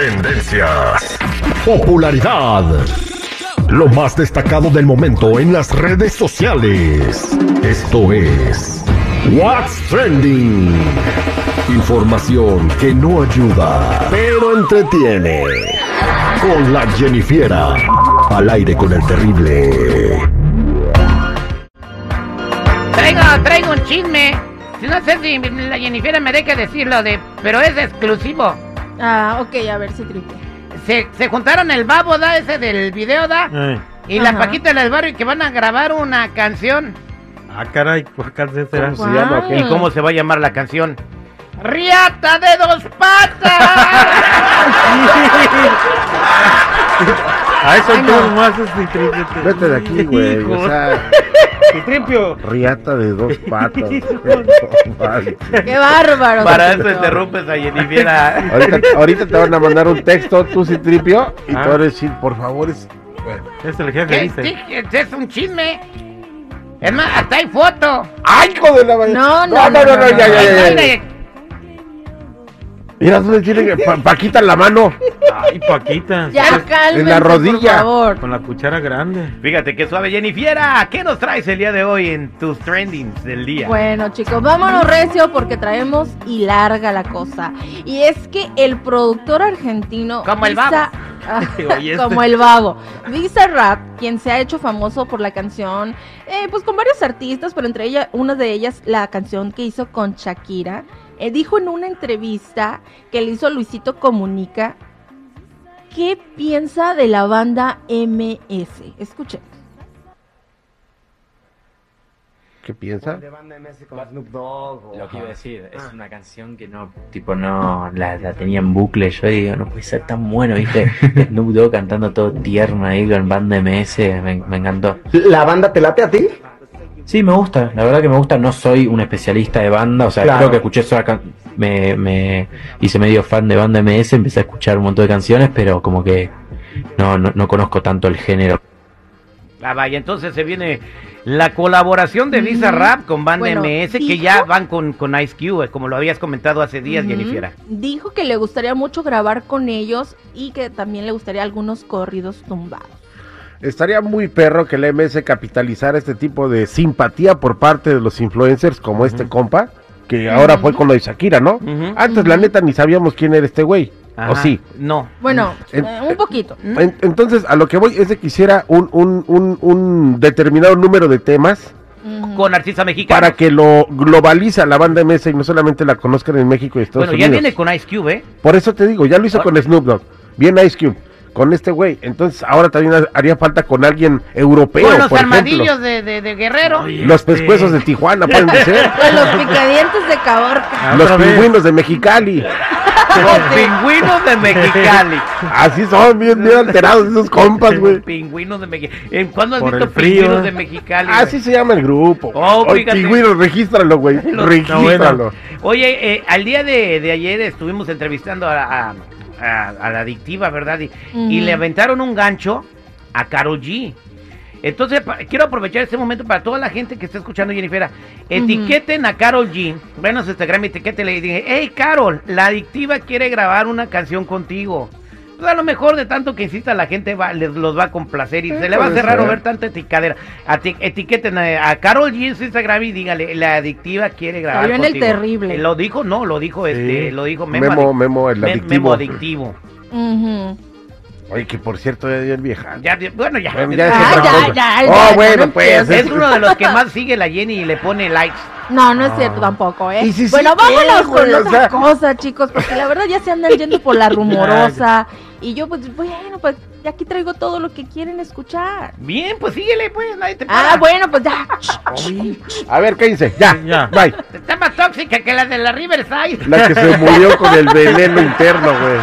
Tendencias. Popularidad. Lo más destacado del momento en las redes sociales. Esto es What's Trending. Información que no ayuda, pero entretiene. Con la Jennifiera. Al aire con el terrible. Traigo, traigo un chisme. No sé si la Jennifer me deje decirlo de, pero es exclusivo. Ah, ok, a ver si triple. Se, se juntaron el babo, da, ese del video, da, Eh. y la Ajá. Paquita del barrio que van a grabar una canción. Ah, caray, ¿cuál canción será? ¿Cómo se llama? ¿Y cómo se va a llamar la canción? ¡Riata de dos patas! A eso Ay, tú no. nomás es. Vete de aquí, güey. O sea, Citripio. riata de dos patas. ¡Qué bárbaro! Para eso interrumpes a Jennifer. ahorita, ahorita te van a mandar un texto, tú Citripio, y Ah. te van a decir, por favor, es. Bueno. Es el jefe, ¿Qué? dice. Sí, es un chisme. Es más, hasta hay foto. ¡Ay, hijo de la ma- No, no, no, no, no, no, no, ya, ya, ya, ya. Mira, ¿dónde tiene que pa- Paquita en la mano? Ay, Paquita. Ya cálmense, en la rodilla. por favor. Con la cuchara grande. Fíjate qué suave, Jennifiera. ¿Qué nos traes el día de hoy en tus trendings del día? Bueno, chicos, vámonos recio porque traemos y larga la cosa. Y es que el productor argentino. Como el Visa- Ah, Oye, este- Como el babo. Visa Rap, quien se ha hecho famoso por la canción, eh, pues con varios artistas, pero entre ellas, una de ellas, la canción que hizo con Shakira, eh, dijo en una entrevista que le hizo Luisito Comunica, ¿qué piensa de la banda MS? Escuchen. ¿Qué piensa? Lo que iba a decir, es una canción que no, tipo, no la, la tenía en bucle. Yo digo, no puede ser tan bueno, ¿viste? Snoop Dogg cantando todo tierno ahí con banda MS, me, me encantó. ¿La banda te late a ti? Sí, me gusta, la verdad que me gusta. No soy un especialista de banda, o sea, Claro. creo que escuché eso acá. Me, me hice medio fan de banda MS, empecé a escuchar un montón de canciones, pero como que no, no, no conozco tanto el género. Ah, vaya, entonces se viene la colaboración de Visa. Rap con Banda Bueno, MS, que ya van con, con Ice Cube, como lo habías comentado hace días, Ujú. Jennifiera. Dijo que le gustaría mucho grabar con ellos y que también le gustaría algunos corridos tumbados. Estaría muy perro que el MS capitalizara este tipo de simpatía por parte de los influencers como este compa, que ahora fue con lo de Shakira, ¿no? Antes, la neta, ni sabíamos quién era este güey. ¿O sí? No. Bueno, En- eh, un poquito. En- entonces, a lo que voy es de que hiciera un, un, un, un determinado número de temas. Con artista mexicano. para que lo globaliza la banda MS y no solamente la conozcan en México y Estados Bueno, ya Unidos. viene con Ice Cube, ¿eh? Por eso te digo, ya lo hizo con Snoop Dogg, bien Ice Cube, con este güey. Entonces, ahora también ha- haría falta con alguien europeo, Con los por armadillos ejemplo. de, de, de Guerrero. Oye, Los este- pescuezos de Tijuana pueden ser. Con los picadientes de Caborca. Ah, los pingüinos de Mexicali. Los pingüinos de Mexicali. Así son, bien, bien alterados esos compas, güey. Pingüinos de Mexicali. ¿Cuándo has Por visto pingüinos de Mexicali? Así se llama el grupo. Oh, pingüinos, regístralo, güey. Regístralo. Oye, eh, al día de, de ayer estuvimos entrevistando a, a- a- a la adictiva, ¿verdad? Y, y le aventaron un gancho a Carol G. Entonces, pa- quiero aprovechar este momento para toda la gente que está escuchando, Jennifer. Etiqueten a Carol G. Su Instagram, etiquétenle y dije, hey, Carol, la adictiva quiere grabar una canción contigo. Pues a lo mejor de tanto que insista la gente va, les, los va a complacer y Sí, se le va a raro ser. ver tanta eticadera. Ati- etiqueten a, a Carol G en su Instagram y dígale, la adictiva quiere grabar Salió en el terrible. Eh, lo dijo, no, lo dijo este, Sí. lo dijo Memo, Memo, Adic- Memo, el adictivo. Memo adictivo. Oye, que por cierto, ya dio el vieja. Ya, bueno, ya. Bueno, ya es Ah, otra ya, cosa. ya, Oh, ya, bueno, no pues. Es uno de los que más sigue la Jenny y le pone likes. No, no es Ah. cierto tampoco, ¿eh? Si bueno, ¿qué, vámonos con O otra sea- cosa, chicos, porque la verdad ya se andan yendo por la rumorosa. Y yo, pues, bueno, pues, aquí traigo todo lo que quieren escuchar. Bien, pues síguele, pues, nadie te para. Ah, bueno, pues ya. A ver, cállense, ya, Ya. bye. Está más tóxica que la de la Riverside. La que se murió con el veneno interno, güey.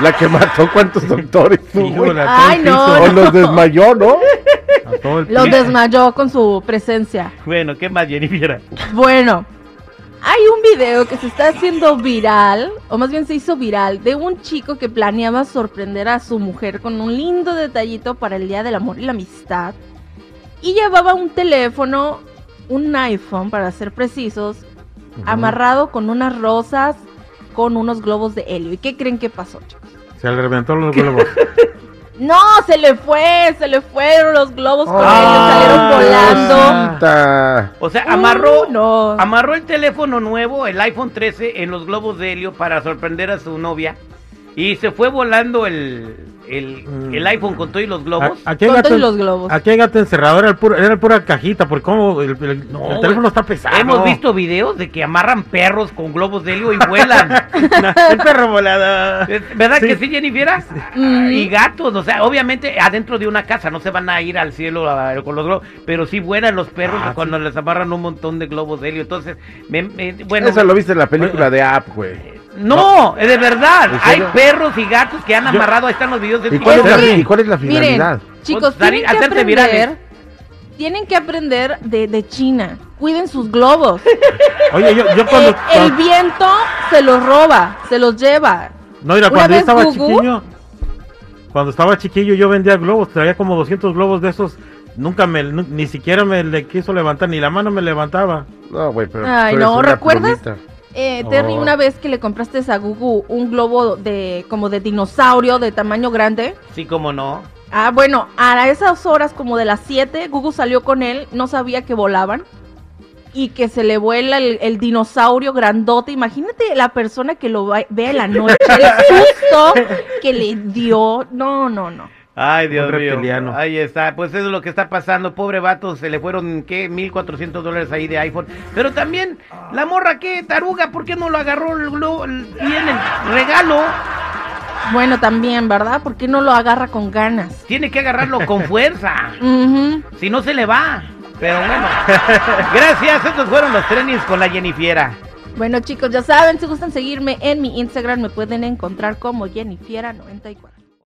La que mató cuántos doctores, tú, todo Ay, no, piso, O los desmayó, ¿no? Los desmayó con su presencia. Bueno, ¿qué más, Jennifer? Bueno, video que se está haciendo viral, o más bien se hizo viral, de un chico que planeaba sorprender a su mujer con un lindo detallito para el Día del Amor y la Amistad. Y llevaba un teléfono, un iPhone para ser precisos, amarrado con unas rosas, con unos globos de helio. ¿Y qué creen que pasó, chicos? Se le reventó los globos. No, se le fue, se le fueron los globos con Ah, él, salieron volando. O sea, amarró, Uh, no. amarró el teléfono nuevo, el iPhone 13, en los globos de helio para sorprender a su novia. Y se fue volando el, el, Mm. el iPhone con todos los globos. A- Aquí gato, todos los globos. aquí hay gato encerrado, era, el puro, era pura cajita, porque como el, el- No, el teléfono está pesado. Hemos visto videos de que amarran perros con globos de helio y vuelan. el perro volado. ¿Verdad Sí. que sí, Jennifer? Y gatos, o sea, obviamente adentro de una casa no se van a ir al cielo a- con los globos, pero sí vuelan los perros Ah, cuando les amarran un montón de globos de helio. Entonces, me- me- bueno, Eso lo viste en la película de App, güey. No, es de verdad. ¿En Hay perros y gatos que han amarrado, ahí están los videos de ¿Y cuál, es la, ¿Y cuál es la Miren, finalidad? chicos, Pues, tienen que hacerte aprender. virales. Tienen que aprender de, de China. Cuiden sus globos. Oye, yo, yo cuando, Eh, el viento se los roba, se los lleva. No, mira, Una cuando yo estaba Gugu- chiquillo, cuando estaba chiquillo yo vendía globos, traía como 200 globos de esos, nunca me, ni siquiera me le quiso levantar, ni la mano me levantaba. No, güey, pero. Ay, no, ¿recuerdas? plumita. Eh, Terry, Oh. una vez que le compraste a Gugu un globo de como de dinosaurio de tamaño grande. Sí, como no. Ah, bueno, a esas horas como de las 7, Gugu salió con él, no sabía que volaban y que se le vuela el, el dinosaurio grandote. Imagínate la persona que lo ve en la noche, el susto que le dio. No, no, no. Ay, Dios Un mío. reptiliano. Ahí está, pues eso es lo que está pasando. Pobre vato, se le fueron, ¿qué? 1400 dólares ahí de iPhone. Pero también, la morra, ¿qué? Taruga, ¿por qué no lo agarró el, glo- el- regalo? Bueno, también, ¿verdad? ¿Por qué no lo agarra con ganas? Tiene que agarrarlo con fuerza. Si no, se le va. Pero bueno. Gracias, estos fueron los trainings con la Jennifiera. Bueno, chicos, ya saben, si gustan seguirme en mi Instagram, me pueden encontrar como Jennifiera94.